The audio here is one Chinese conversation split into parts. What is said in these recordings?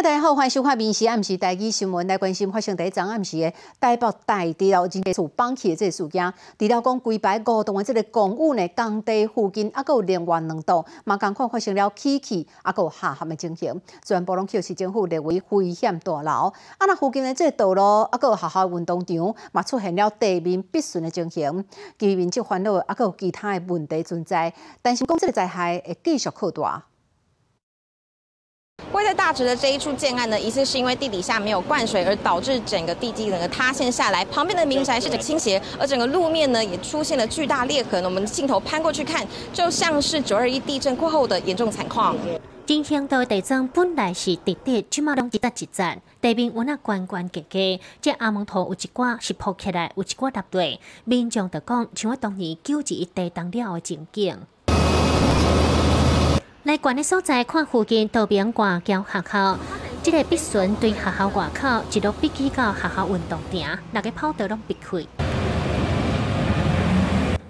大家好，欢迎收看《民视暗时台记新闻》，来关心发生第一桩暗时的台北大地了人家厝绑起的这个事件。除了讲规排五栋的这个公寓呢，工地附近还有另外两栋，嘛共款发生了起气，还有下陷的情形，全部拢叫市政府列为危险大楼。啊，那附近的这个道路，还有学校运动场，嘛出现了地面必顺的情形，居民就烦恼，还有其他的问题存在，担心讲这个灾害会继续扩大。位在大直的这一处建案呢，疑似是因为地底下没有灌水，而导致整个地基整个塌陷下来。旁边的民宅是整倾斜，而整个路面呢也出现了巨大裂痕。我们镜头攀过去看，就像是九二一地震过后的严重惨况。影响到地震本来是直直，即马拢一搭一站，地面有那关关结结。这阿蒙头有一寡是铺起来，有一寡搭对。民众就讲，像我当年九一地震了的情景。来管的所在，看附近道边挂交学校，这个必顺对学校外口一路逼起到学校运动场，六个跑道拢闭开。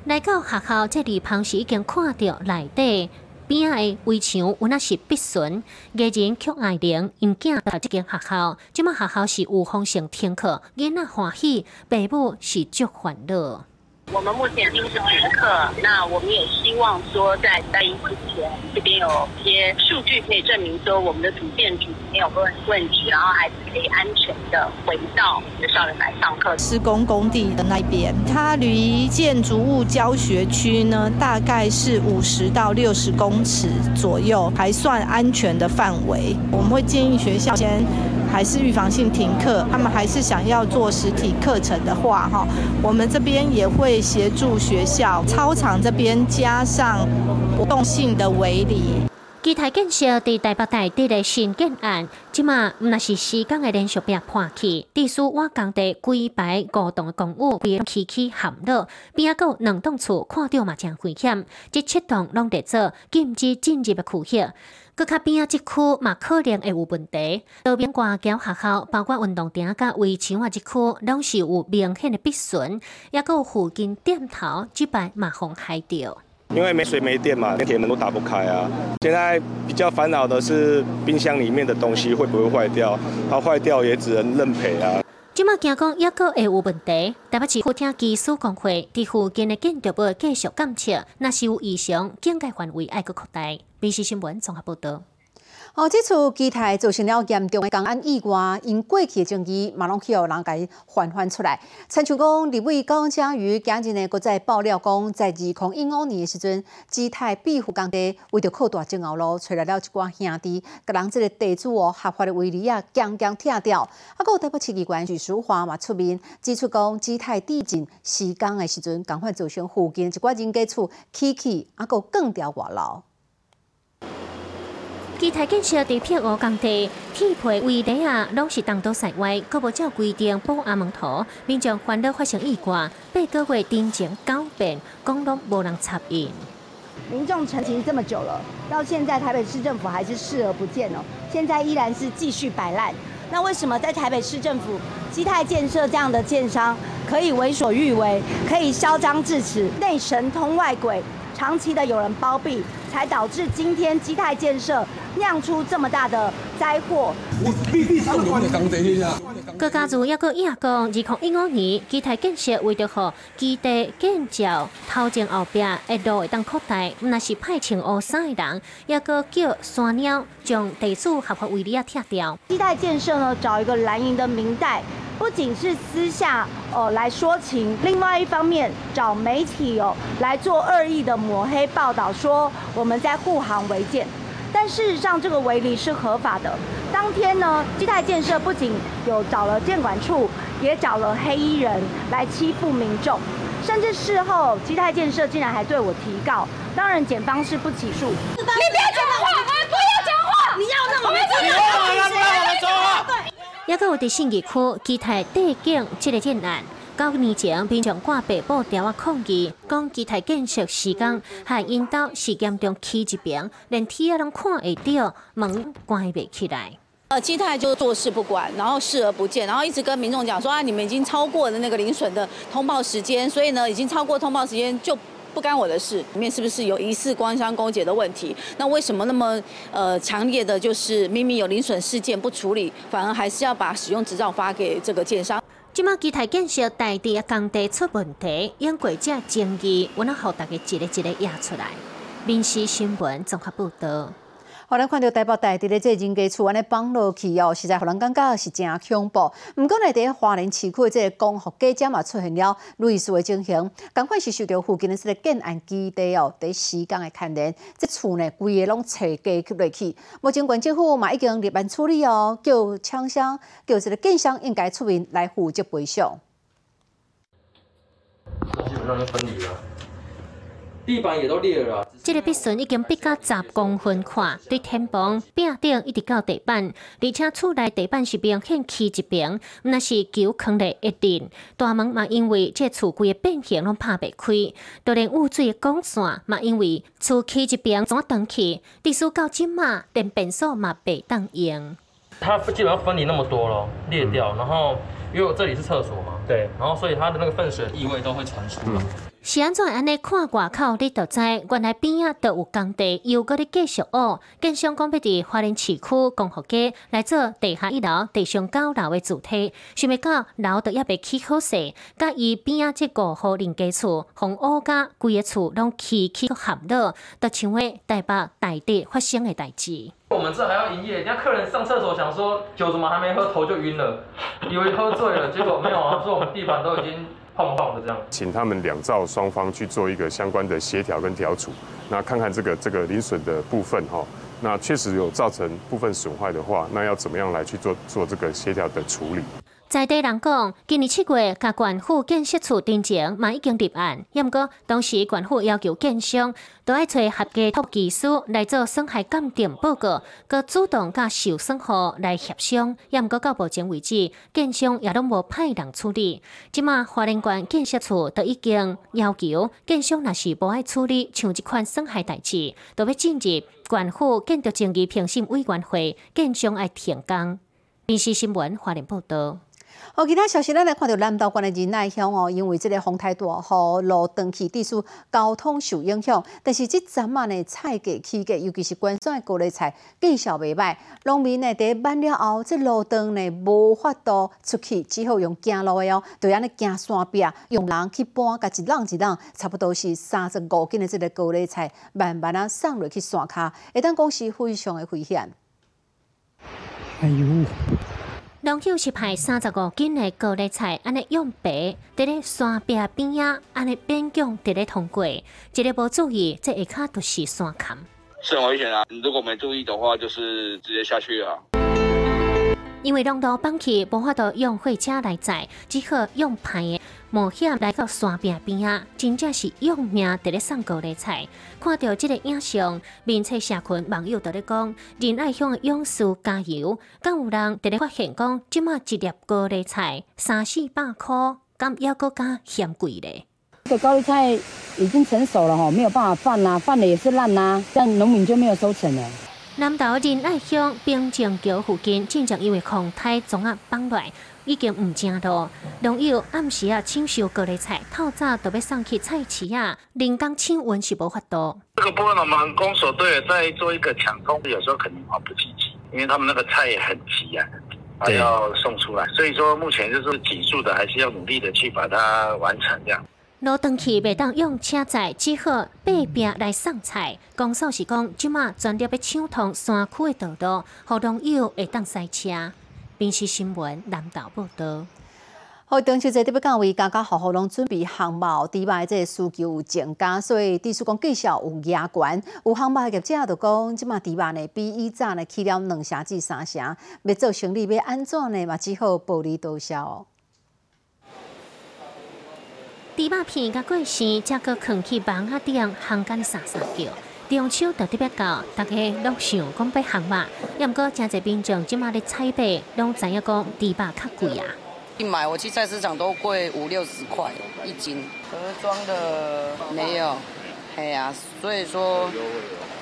来到学校这里旁时已经看到内底边的围墙，有那是必顺，家人却爱怜，因囝到这间学校，即马学校是有风险停课，囡仔欢喜，父母是足烦恼。我们目前就是停课，那我们也希望说，在大一之前，这边有一些数据可以证明说，我们的主建筑没有问问题，然后孩子可以安全的回到学校里来上课。施工工地的那边，它离建筑物教学区呢，大概是五十到六十公尺左右，还算安全的范围。我们会建议学校先。还是预防性停课，他们还是想要做实体课程的话，哈，我们这边也会协助学校操场这边加上活动性的围篱。基台建设伫台北大地的新建案，即马毋那是施工的连续壁破去，地书我工地规排五栋的公寓被起起陷落，边啊有两栋厝看到嘛真危险，即七栋拢得做禁止进入的区域。搁较边啊，即区嘛可能会有问题。路边挂桥学校，包括运动场甲围墙啊，即区拢是有明显的必损，也有附近店头即摆嘛风害掉。因为没水没电嘛，连铁门都打不开啊。现在比较烦恼的是冰箱里面的东西会不会坏掉，它坏掉也只能认赔啊。即马惊讲抑个会有问题，台北市客厅技术工会伫附近的建筑物继续监测，若是有异常，警戒范围爱个扩大。B C 新闻综合报道。哦，这次基台造成了严重的公安意外，因过去的证据马龙去有人家翻翻出来。参像讲，李伟高将于今日呢，搁再爆料讲，在二零一五年的时阵，基台庇护工地为着扩大正后路，找来了一寡兄弟，甲人这个地主哦，合法的围篱啊，强强拆掉。啊，搁有台北市机关许淑华嘛出面指出讲，基台地震施工的时阵，赶快造成附近一寡人家厝起起，啊，搁更掉外楼。基台建设地片五工地，铁皮围篱啊，拢是当到室外，搁无照规定保安门头，民众烦恼发生意外，八个月定前九遍，公路无人插应。民众陈情这么久了，到现在台北市政府还是视而不见哦，现在依然是继续摆烂。那为什么在台北市政府基泰建设这样的建商可以为所欲为，可以嚣张至此，内神通外鬼，长期的有人包庇，才导致今天基泰建设？酿出这么大的灾祸。各家族也个亚讲，二零一五年基泰建设为着好基地建造头前后壁一路会当扩大，那是派穿乌衫的人，也个叫山鸟将地主合法围篱啊拆掉。基泰建设呢，找一个蓝营的明代，不仅是私下哦来说情，另外一方面找媒体哦来做恶意的抹黑报道，说我们在护航违建。但事实上，这个围篱是合法的。当天呢，基泰建设不仅有找了建管处，也找了黑衣人来欺负民众，甚至事后基泰建设竟然还对我提告。当然，检方是不起诉。你不要讲话，不要讲话！你要让我们讲话，不要让我们说话。也有伫信义区基泰地景这个建案。九年前，平常挂白布条啊抗议，讲基台建设时间，还引导时间中起一边，连天啊拢看会到，门关不起来。呃，基泰就坐视不管，然后视而不见，然后一直跟民众讲说啊，你们已经超过了那个零损的通报时间，所以呢，已经超过通报时间就。不干我的事。里面是不是有疑似官商勾结的问题？那为什么那么呃强烈的，就是明明有零损事件不处理，反而还是要把使用执照发给这个建商？即马基台建设台地工地出问题，因过这争议，我能好大家一个一个压出来。民事新闻综合报道。互咱看到台北大地的这人家厝安尼放落去哦，实在互人感觉是真恐怖。毋过呢，伫花莲市区的这个光复家家嘛出现了类似的情形，赶快是受到附近的这个建案基地哦，伫时间的牵连，这厝呢规个拢拆家去落去。目前县政府嘛已经立案处理哦，叫厂商叫这个建商应该出面来负责赔偿。地板也都裂了。这个壁损已经逼到十公分宽，对天棚、壁顶一直到地板，而且厝内地板是明显起一边，那是球坑的一定。大门嘛，因为这厝规个变形拢拍不开，就连污水的管线嘛，因为厝起一边怎断去，地书到今嘛，连便所嘛被当用。它基本上分离那么多了，裂掉，然后因为我这里是厕所嘛，对，然后所以它的那个粪水异味都会传出来。是安怎安尼看外口，你就知原来边仔都有工地，又搁咧继续挖。建商讲要伫花莲市区共和街来做地下一楼、地上九楼的主体，想要到楼都也未起好势，甲伊边仔即个好邻家厝，红乌甲规个厝拢起起合落，都成为台北大地发生的代志。我们这还要营业，人家客人上厕所想说酒怎么还没喝，头就晕了，以为喝醉了，结果没有啊，说我们地板都已经。碰碰的这样，请他们两造双方去做一个相关的协调跟调处，那看看这个这个零损的部分哈，那确实有造成部分损坏的话，那要怎么样来去做做这个协调的处理？在地人讲，今年七月，甲管府建设处定前嘛已经立案，也毋过当时管府要求建商都爱找合格托技师来做损害鉴定报告，佮主动甲受损户来协商，也毋过到目前为止，建商也拢无派人处理。即马花莲县建设处都已经要求建商若是无爱处理像即款损害代志，都要进入管府建筑争议评审委员会，建商爱停工。电视新闻花莲报道。好，其他消息咱来看到南投县的仁爱乡哦，因为这个风太大，吼路断去，地区交通受影响。但是这阵啊呢，菜价起价，尤其是关山的高丽菜，见效袂歹。农民呢，伫晚了后，这路灯呢无法度出去，只好用行路的哦，就安尼行山壁，用人去搬，甲一浪一浪，差不多是三十五斤的这个高丽菜，慢慢啊送落去山骹，会当讲是非常的危险。哎呦！农友是派三十五斤的高丽菜，安尼用白伫咧山壁边啊，安尼边疆伫咧通过，一个无注意，这下骹就是山坎。是很危险啊！如果没注意的话，就是直接下去啊。因为路放弃，无法度用货车来载，只好用排的。冒险来到山边边啊，真正是用命伫咧送高丽菜。看到这个影像，面册社群网友都咧讲：仁爱乡的勇士加油！敢有人伫咧发现讲，即马一粒高丽菜三四百块，敢要搁加嫌贵咧？这个高丽菜已经成熟了吼，没有办法放啦，放了也是烂啦，这样农民就没有收成了。南投仁爱乡冰井桥附近，正正因为空胎总啊崩落。已经唔正咯，农友暗时啊抢收各类菜，透早都要送去菜市啊，人工抢运是无法度。这个部分我们公所队在做一个抢工，有时候可能啊不积极，因为他们那个菜也很急啊，还要送出来，所以说目前就是紧速的，还是要努力的去把它完成这样。路灯去未当用车载，只好爬边来送菜。公所是讲，即马专业要抢通山区的道路，好农友会当塞车。平时新闻南投报道。好，中秋节特别讲为家家户户拢准备红包，迪拜这需求有增加，所以地叔讲绩效有压关。有红包业者就讲，即马迪拜呢比以前呢起了两成至三成，要做生意要安怎呢？嘛只好暴利多销。迪拜片甲过时，价格扛起房啊顶，行间沙沙叫。中秋特别到，大家拢想讲要行嘛，也毋过真侪民众即马咧菜买，拢知影讲猪肉较贵啊。一买我去菜市场都贵五六十块一斤，盒装的没有，系啊，所以说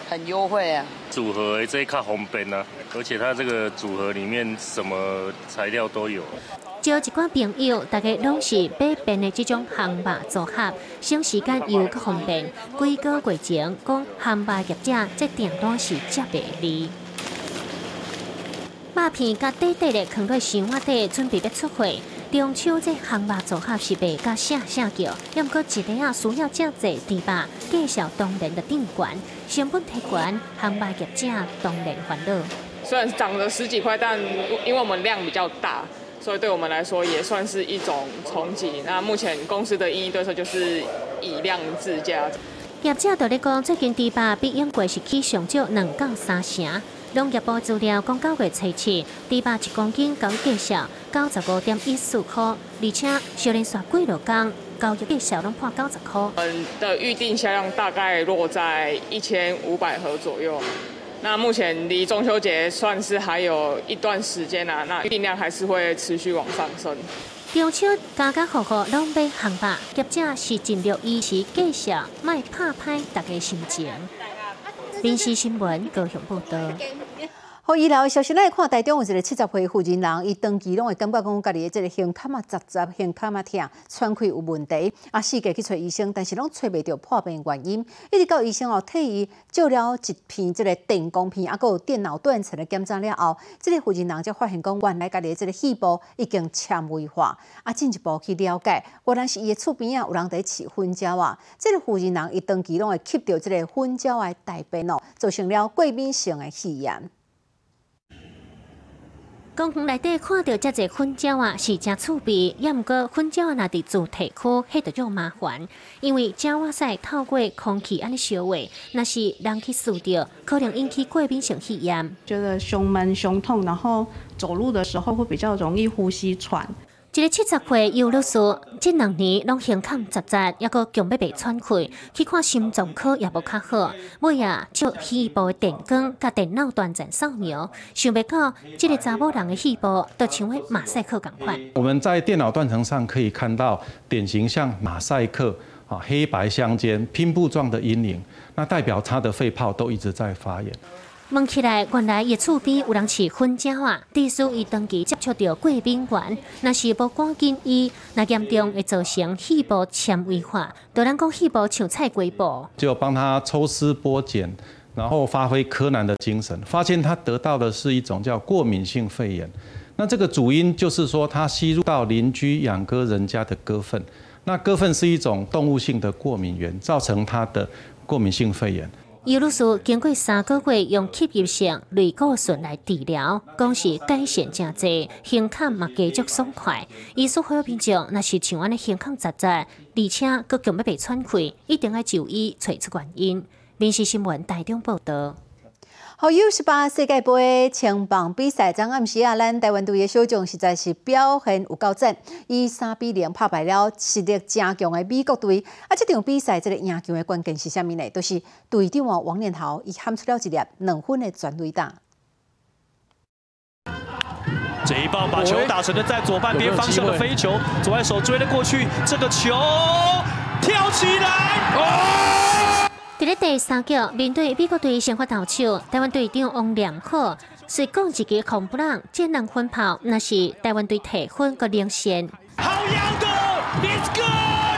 很优惠啊。组合这一卡方便啊，而且它这个组合里面什么材料都有。招一寡朋友，大家拢是买便的这种项目组合，省时间又搁方便。几个月前，讲项目业者这订单是接袂离。肉片甲短短的放在箱仔底，准备要出货。中秋这项目组合是卖甲下下叫，要过一日啊需要正济猪肉，介绍当然的定管，成本太高，汉霸业者当然烦恼。虽然涨了十几块，但因为我们量比较大，所以对我们来说也算是一种冲击。那目前公司的应对策就是以量制价。业者就咧讲，最近猪肉比英国是起上少两到三成。农业部资料讲，九月初七，猪肉一公斤交易价九十五点一四块，而且小连续几落工，交易价拢破九十块。我们的预定销量大概落在一千五百盒左右。那目前离中秋节算是还有一段时间啊，那预定量还是会持续往上升。中秋家家户户拢买汉堡，业者是尽力依时介绍，卖拍歹大家心情。临时新闻高雄报道。好，医疗消息来看，台中有一个七十岁负责人，伊长期拢会感觉讲家己的这个胸坎啊杂杂，胸坎啊痛，喘气有问题。啊，四界去找医生，但是拢找袂到破病原因。一直到医生哦替伊照了一片这个电光片，啊，有电脑断层的检查了后，这个妇人人才发现讲，原来家己的这个细胞已经纤维化。啊，进一步去了解，原来是伊的厝边啊有人在饲粉鸟啊。这个妇人人伊长期拢会吸到这个粉鸟的大便哦，造成了过敏性的肺炎。公园内底看到遮侪蜂鸟啊，是真趣味。也毋过蜂鸟啊，若伫主题区，迄就麻烦，因为鸟仔屎透过空气安尼烧话，若是人去嗅着，可能引起过敏性肺炎。觉得胸闷、胸痛，然后走路的时候会比较容易呼吸喘。一个七十岁尤律师，这两年拢胸坎杂杂，抑个强要被喘气，去看心脏科也无较好。尾啊，照肺部的电光甲电脑断层扫描，想袂到这个查某人的肺部都像为马赛克共款。我们在电脑断层上可以看到典型像马赛克啊，黑白相间拼布状的阴影，那代表他的肺泡都一直在发炎。问起来，原来伊厝边有人饲粉鸟啊，地叔伊长期接触到过敏源，若是无赶紧医，那严重会造成细胞纤维化，就咱讲细胞像菜龟布。就帮他抽丝剥茧，然后发挥柯南的精神，发现他得到的是一种叫过敏性肺炎。那这个主因就是说，他吸入到邻居养鸽人家的鸽粪，那鸽粪是一种动物性的过敏源，造成他的过敏性肺炎。尤律师经过三个月用吸入性类固醇来治疗，讲是改善真济，胸腔嘛加速爽快。医师会评价，那是像安尼胸腔狭窄，而且佫强要被喘气，一定要就医找出原因。民事新闻台中报道。好，U 十八世界杯青棒比赛，昨暗时啊，咱台湾队的小将实在是表现有够赞，以三比零打败了实力正强的美国队。啊，这场比赛这个赢球的关键是虾米呢？都是队长啊王念豪，伊喊出了一粒两分的全垒打。这一棒把球打成了在左半边方向的飞球，左外手追了过去，这个球跳起来。伫咧第三局，面对美国队先发投手，台湾队长王良浩是讲一个空不让，这两分炮那是台湾队提分个领先。好样的，Let's go，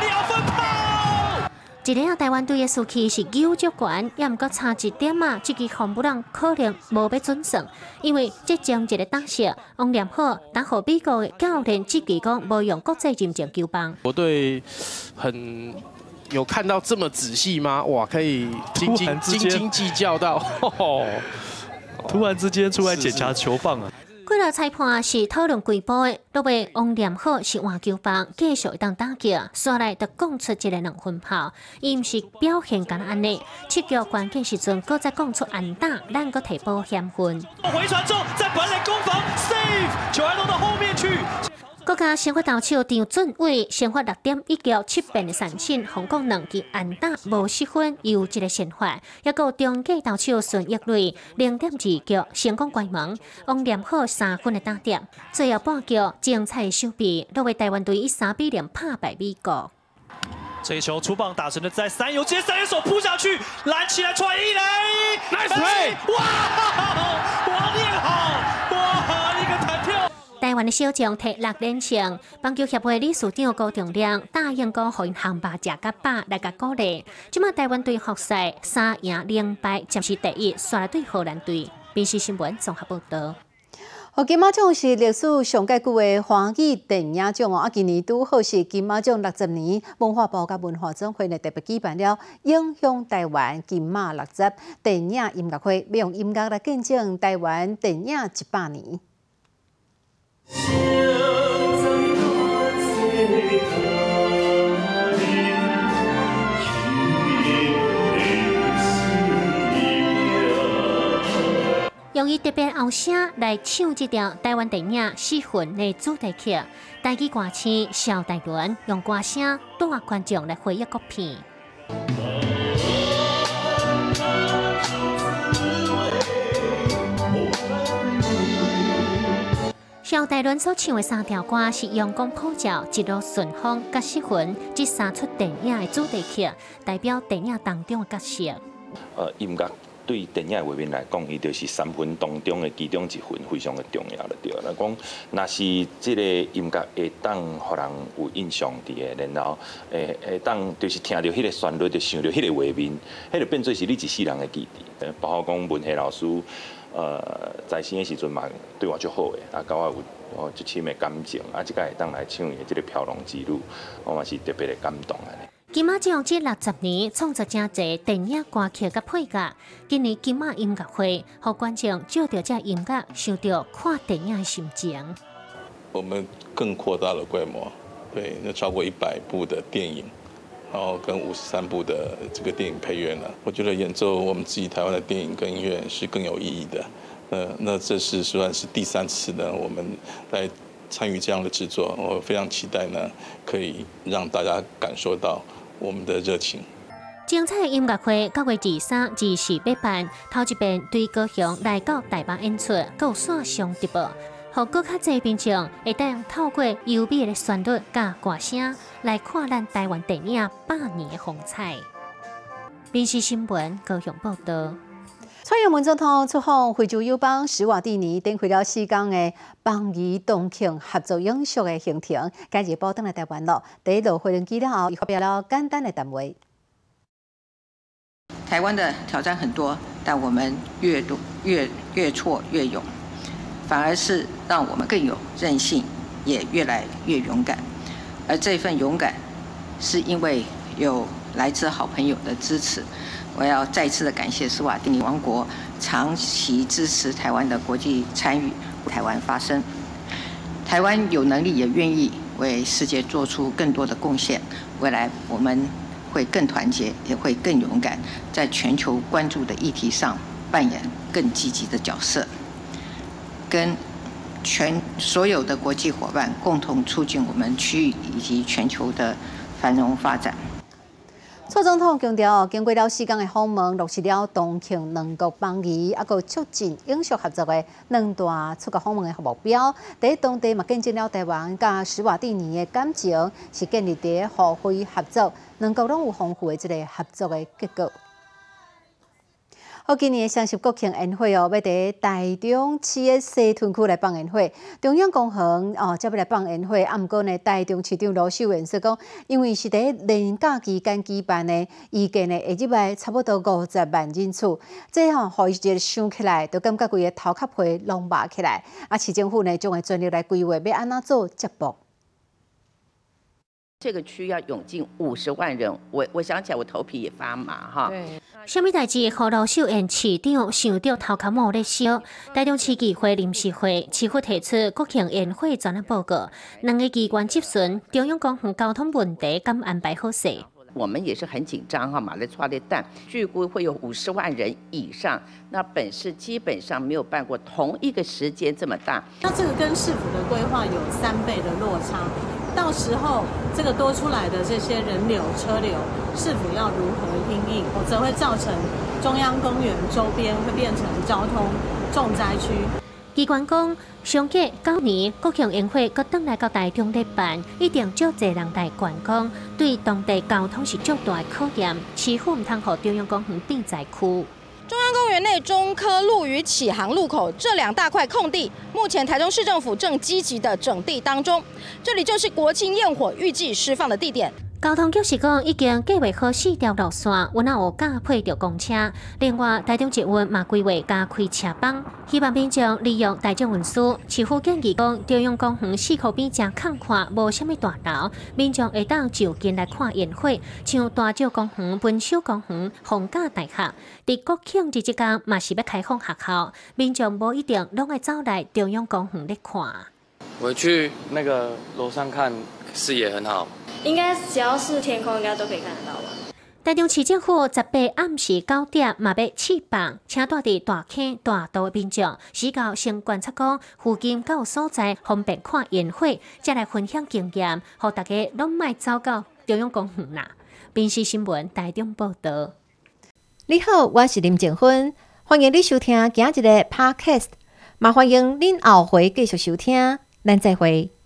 两分炮！一个台湾队的士气是九足悬，也毋过差一点啊，这个空不让可能无被准算，因为即将一个打射，王良浩打好美国的教练自己讲无用国际认证球棒。我对很。有看到这么仔细吗？哇，可以斤斤斤斤计较到，突然之间出来检查球棒啊！几落裁判是讨论规波的，落尾王念好是换球棒，继续当打击，刷来就讲出一个两分炮，伊毋是表现敢安尼，七局关键时阵，搁再讲出安打，咱搁提波险分。回传中，在本垒攻防，save，球还落到后面去。国家先发投手张俊伟先发六点一局七变的三振，红光两局安打无失分，又一个先发。一个中继投手孙一瑞零点二局成功关门，王连好三分的打点。最后半局精彩收笔，落为台湾队以三比零拍败美国。这一球出棒打成了在三游，接三游手扑下去拦起来传一垒，nice play！哇，王念好，湾的小将摕六连胜，棒球协会理事长高重亮答应过互因航爸食甲饱来甲鼓励。即马台湾队复赛三赢两败，暂时第一，刷对荷兰队。电视新闻综合报道。金马奖是历史上介久的华语电影奖哦，啊，今年拄好是金马奖六十年，文化部甲文化总会呢特别举办了影响台湾金马六十电影音乐会，要用音乐来见证台湾电影一百年。用伊特别后声来唱这条台湾电影《死魂》的主题曲，台语歌星邵大伦用歌声带观众来回忆国片。大伦所唱的三条歌是《阳光普照》《一路顺风》《甲死魂》这三出电影的主题曲，代表电影当中的角色。呃，音乐。对电影的画面来讲，伊就是三分当中的其中一分，非常的重要了。对，来讲，若是这个音乐会当互人有印象的，然后诶会当就是听到迄个旋律，就想到迄个画面，迄个变做是你一世人的记忆。包括讲文学老师，呃，在生的时阵嘛，对我就好诶，啊，甲我有哦一深的感情，啊，即个会当来唱伊的这个飘浪之路，我嘛是特别的感动安尼。金马奖这六十年创作真侪电影歌曲甲配乐，今年金马音乐会，互观众借着这音乐，想到看电影的心情。我们更扩大了规模，对，那超过一百部的电影，然后跟五十三部的这个电影配乐呢，我觉得演奏我们自己台湾的电影跟音乐是更有意义的。呃，那这是算是第三次呢，我们来参与这样的制作，我非常期待呢，可以让大家感受到。我们的热情。精彩音乐会九月二三、至四八办，头一遍对高雄来到台北演出，够线上直播，互更较侪观众会当透过优美的旋律甲歌声来看咱台湾电影百年的风采。电视新闻高雄报道。蔡英文总统出访非洲友邦史瓦蒂尼，展开了四天的邦谊同庆合作永续的行程。今日报登来台湾了，第一路回轮机了后，又发表了简单的谈话。台湾的挑战很多，但我们越多越越挫越勇，反而是让我们更有韧性，也越来越勇敢。而这份勇敢，是因为有来自好朋友的支持。我要再次的感谢斯瓦蒂尼王国长期支持台湾的国际参与，台湾发声。台湾有能力也愿意为世界做出更多的贡献。未来我们会更团结，也会更勇敢，在全球关注的议题上扮演更积极的角色，跟全所有的国际伙伴共同促进我们区域以及全球的繁荣发展。蔡总统强调，经过了四天的访问，落实了同庆两国邦谊，啊，个促进永续合作的两大出国访问的目标。第一，当地嘛见证了台湾甲史瓦蒂尼的感情，是建立伫互惠合作，两国拢有丰富的一个合作的结果。好，今年的双十国庆宴会哦，要伫台中市的西屯区来办宴会。中央公园哦，则要来办宴会。啊，毋过呢，台中市长罗秀元说讲，因为是伫年假期间举办的，预计呢下入来差不多五十万人次。这吼，互伊一个想起来，就感觉规个头壳皮拢麻起来。啊，市政府呢，将会全力来规划，要安怎做接驳。这个区要涌进五十万人，我我想起来，我头皮也发麻哈。对，什么代志？何老秀院市长想到头壳毛咧烧，台中市议会临时会市府提出国庆宴会专案报告，两个机关接顺，中央公园交通问题敢安排好势？我们也是很紧张哈，马来抓的蛋，据估会有五十万人以上，那本市基本上没有办过同一个时间这么大。那这个跟市府的规划有三倍的落差。到时候这个多出来的这些人流车流，是否要如何应应，否则会造成中央公园周边会变成交通重灾区。机关讲，上届九年国庆宴会搁登来到台中来办，一定足侪人来观光，对当地交通是足大的考验。市府唔通和中央公园并在区。中央公园内中科路与启航路口这两大块空地，目前台中市政府正积极的整地当中。这里就是国庆焰火预计释放的地点。交通局是讲已经计划好四条路线，有哪有加配着公车。另外，台中捷运嘛规划加开车帮，希望民众利用大众运输。市府建议讲，中央公园四口边正空旷，无虾米大楼，民众会当就近来看烟火。像大石公园、文秀公园、逢甲大学，伫国庆日即间嘛是要开放学校，民众无一定拢会走来中央公园咧看。我去那个楼上看，视野很好。应该只要是天空，应该都可以看得到吧。台中市政府十八暗时九点嘛要试放，请住伫大坑大道的民众，时到先观察讲附近有所在方便看烟火，再来分享经验，互大家拢莫走到中央公园啦。宾视新闻台中报道。你好，我是林静芬，欢迎你收听今日的 Podcast，嘛欢迎恁后回继续收听，咱再会。